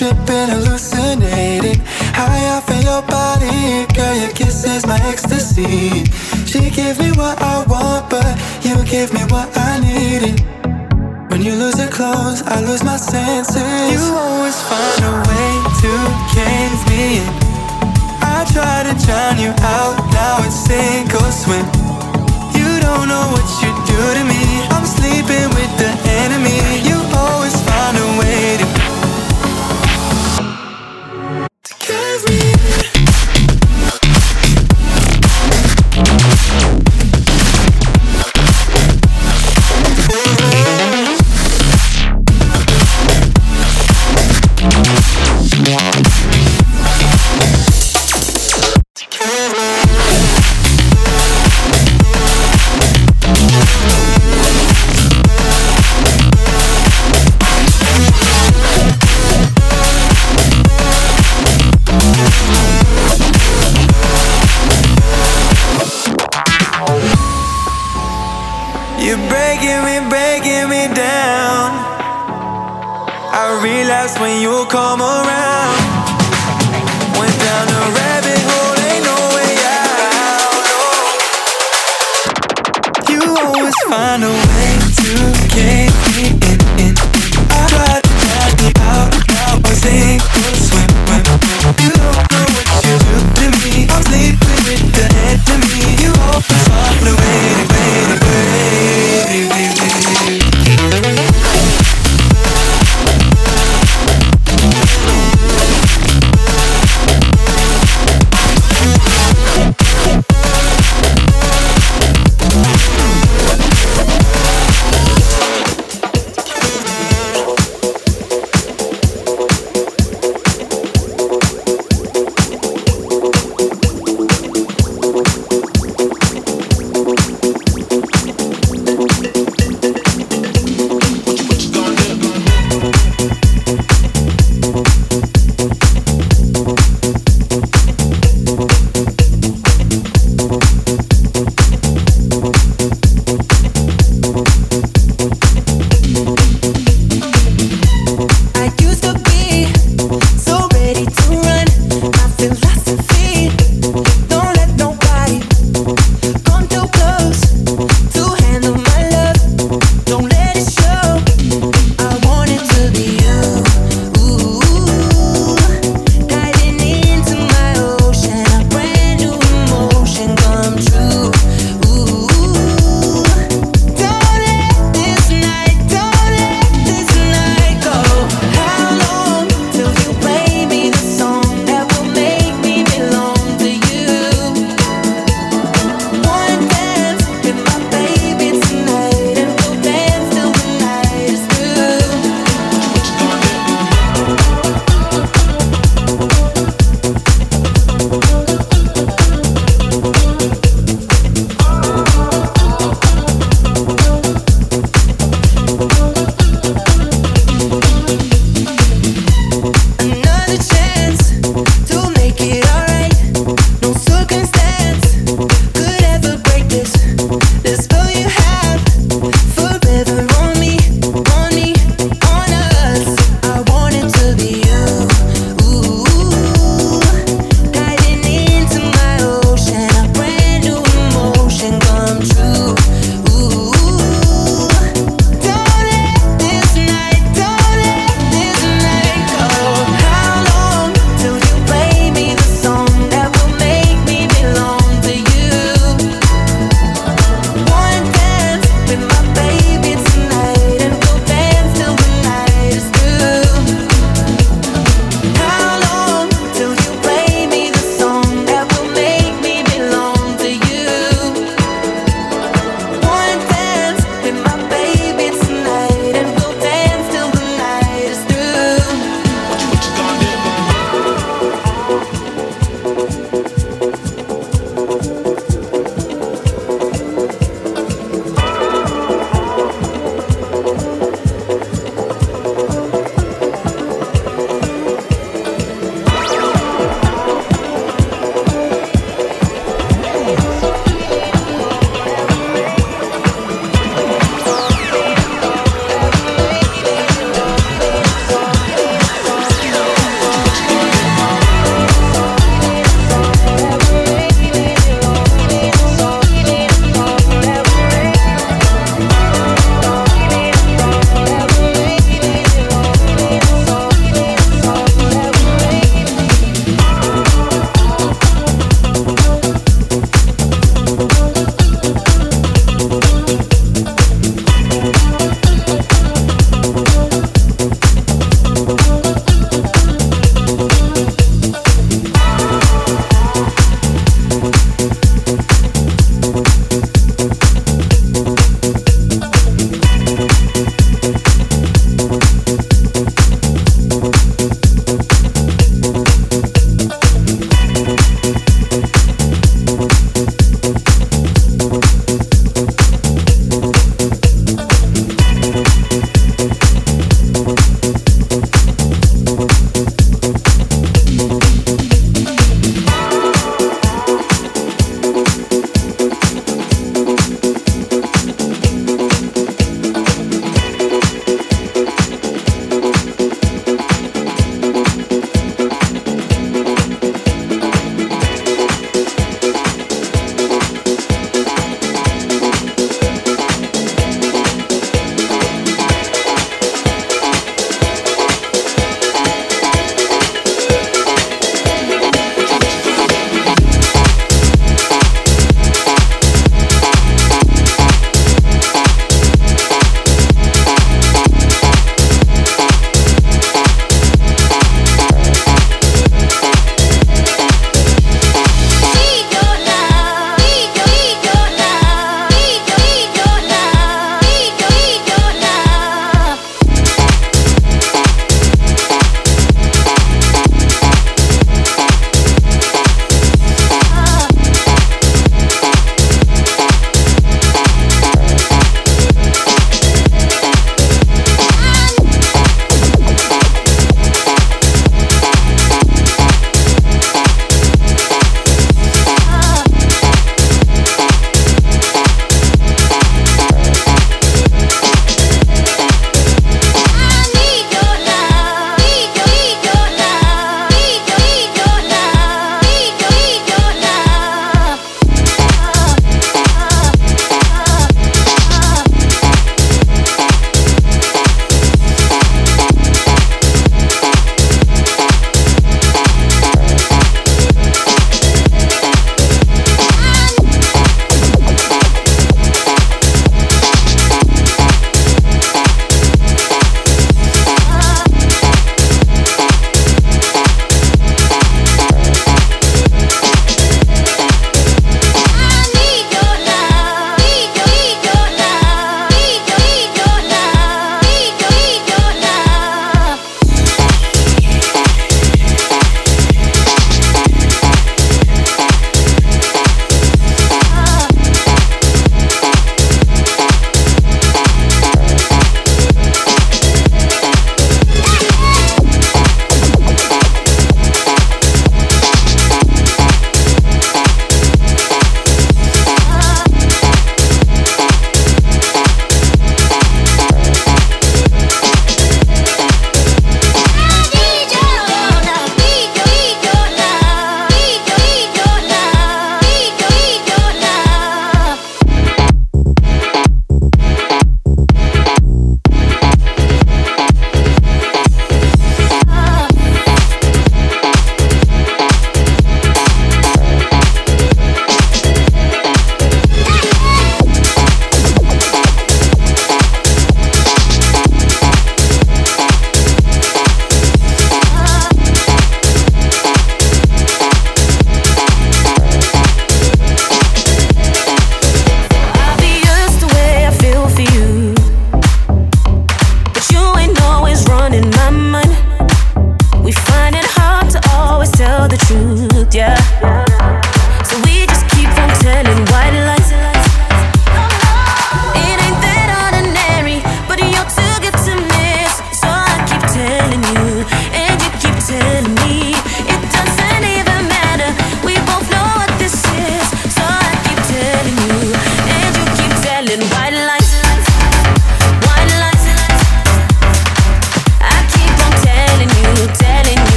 tripping, hallucinating. High off in your body, girl, your kiss is my ecstasy. She gives me what I want, but you give me what I needed. When you lose your clothes, I lose my senses. You always find a way to cave me in. I try to drown you out, now it's sink or swim. You don't know what you do to me. I'm sleeping with the enemy.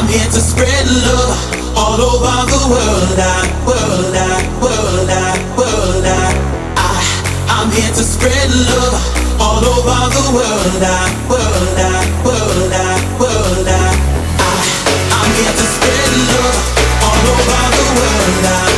I'm here to spread love all over the world. I, world, I, world, I, world, I. I I'm here to spread love all over the world. I, world, I, world, I, world, I. I I'm here to spread love all over the world. I,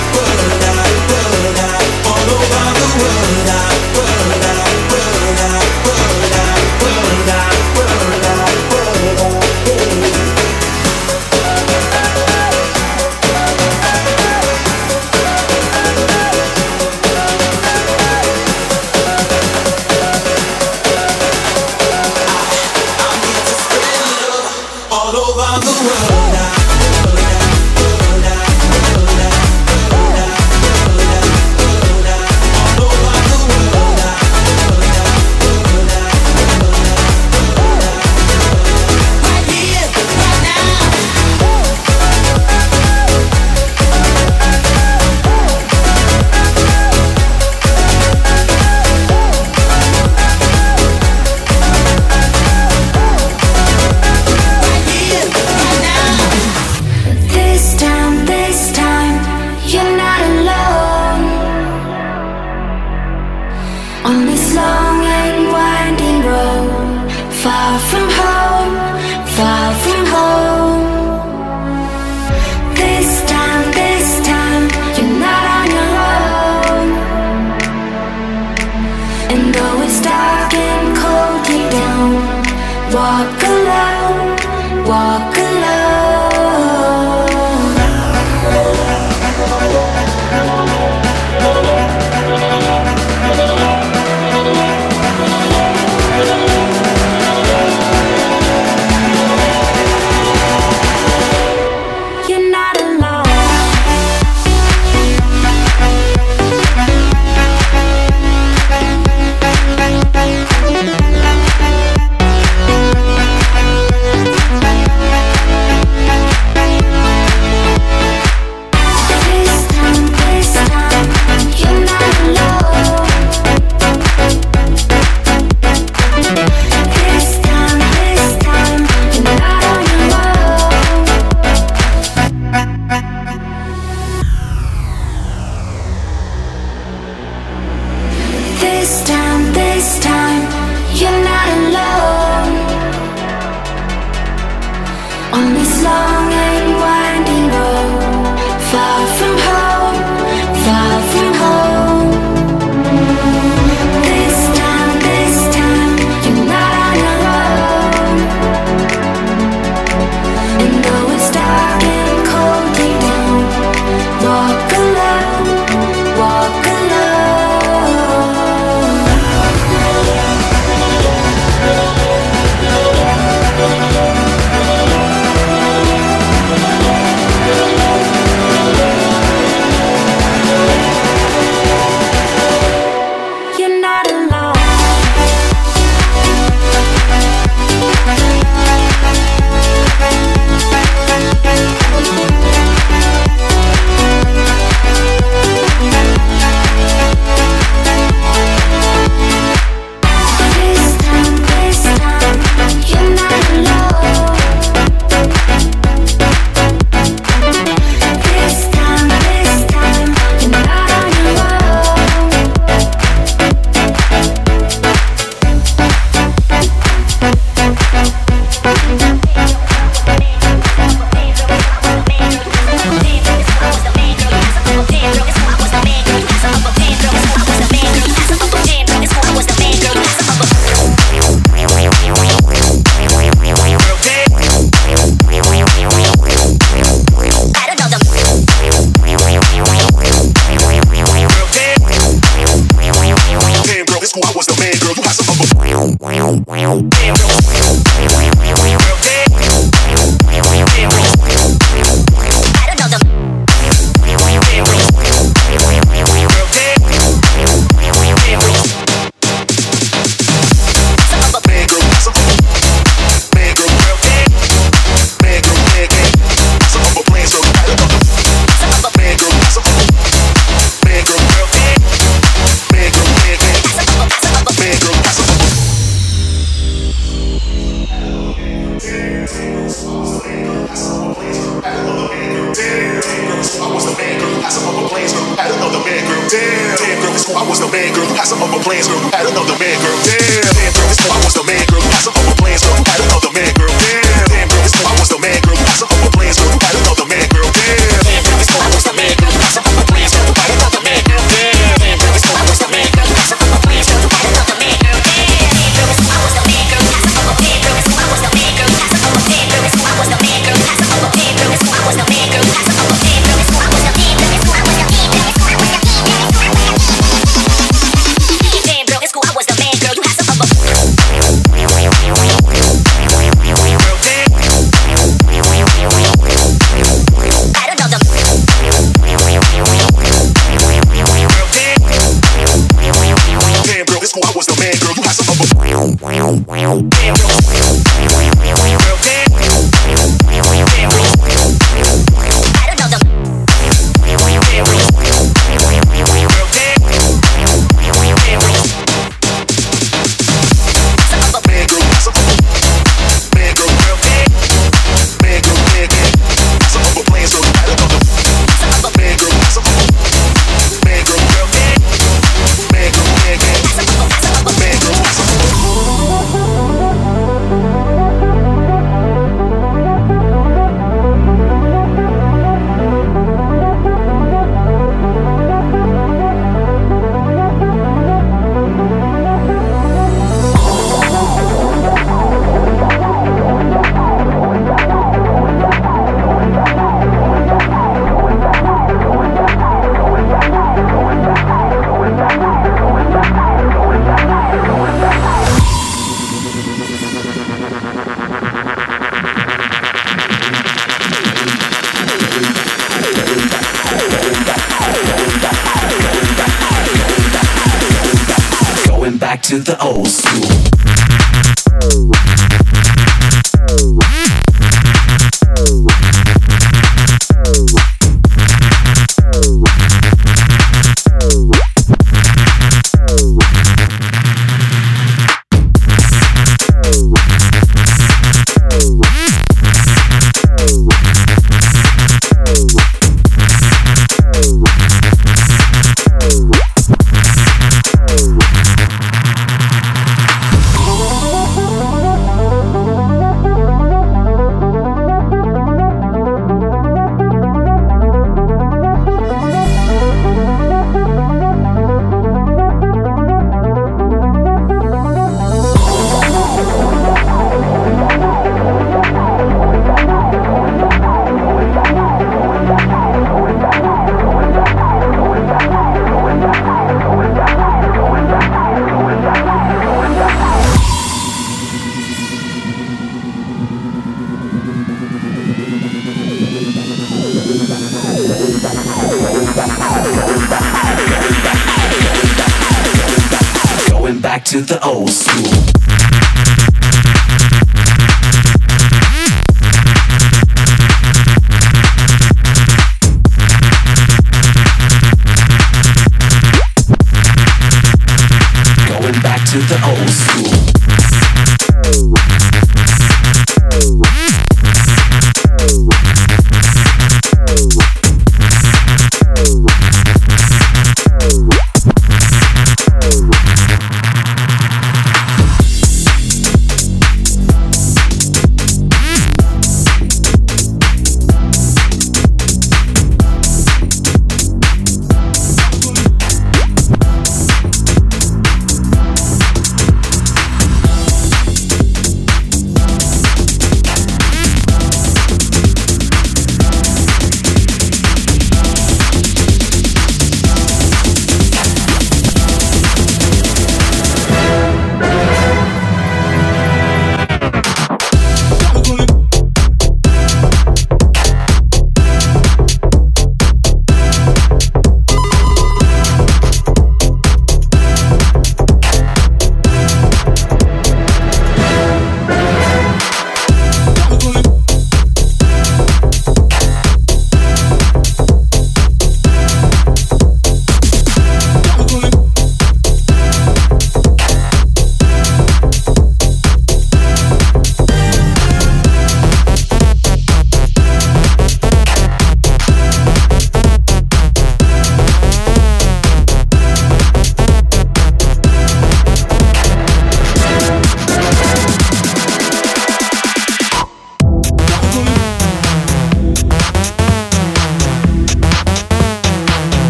Wow.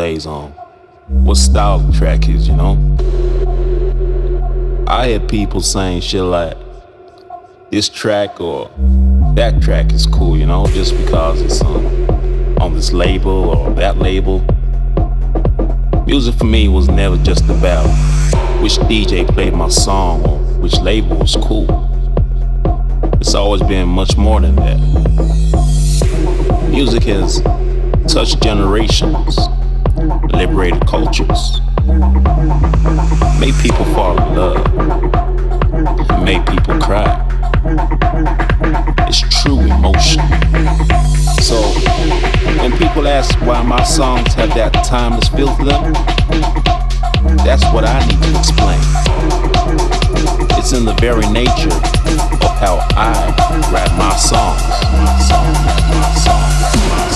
Days on what style the track is, you know? I hear people saying shit like, this track or that track is cool, you know, just because it's on, on this label or that label. Music for me was never just about which DJ played my song or which label was cool. It's always been much more than that. Music has touched generations, liberated cultures, made people fall in love, made people cry. It's true emotion. So when people ask why my songs have that timeless feel to them, that's what I need to explain. It's in the very nature of how I write my songs. My song, my song, my song,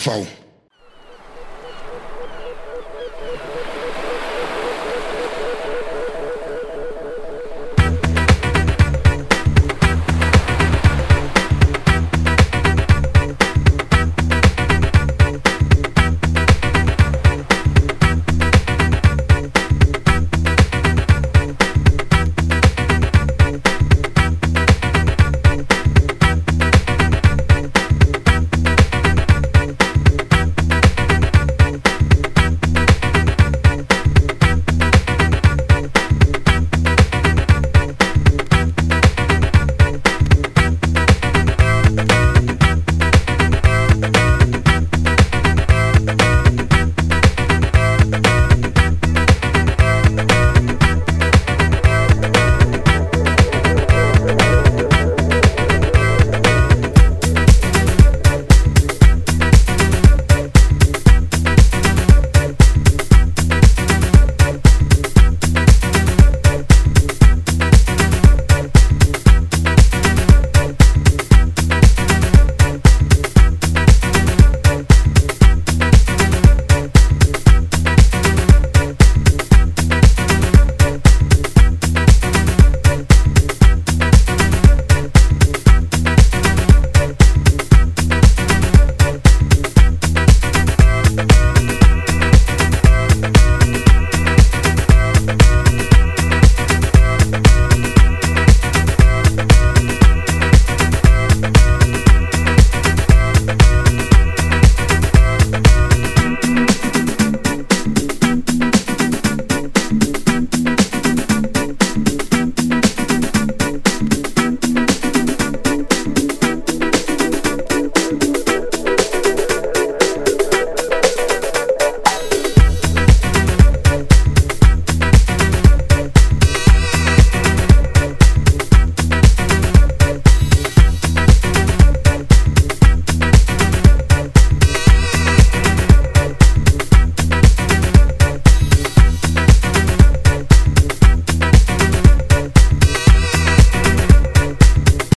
song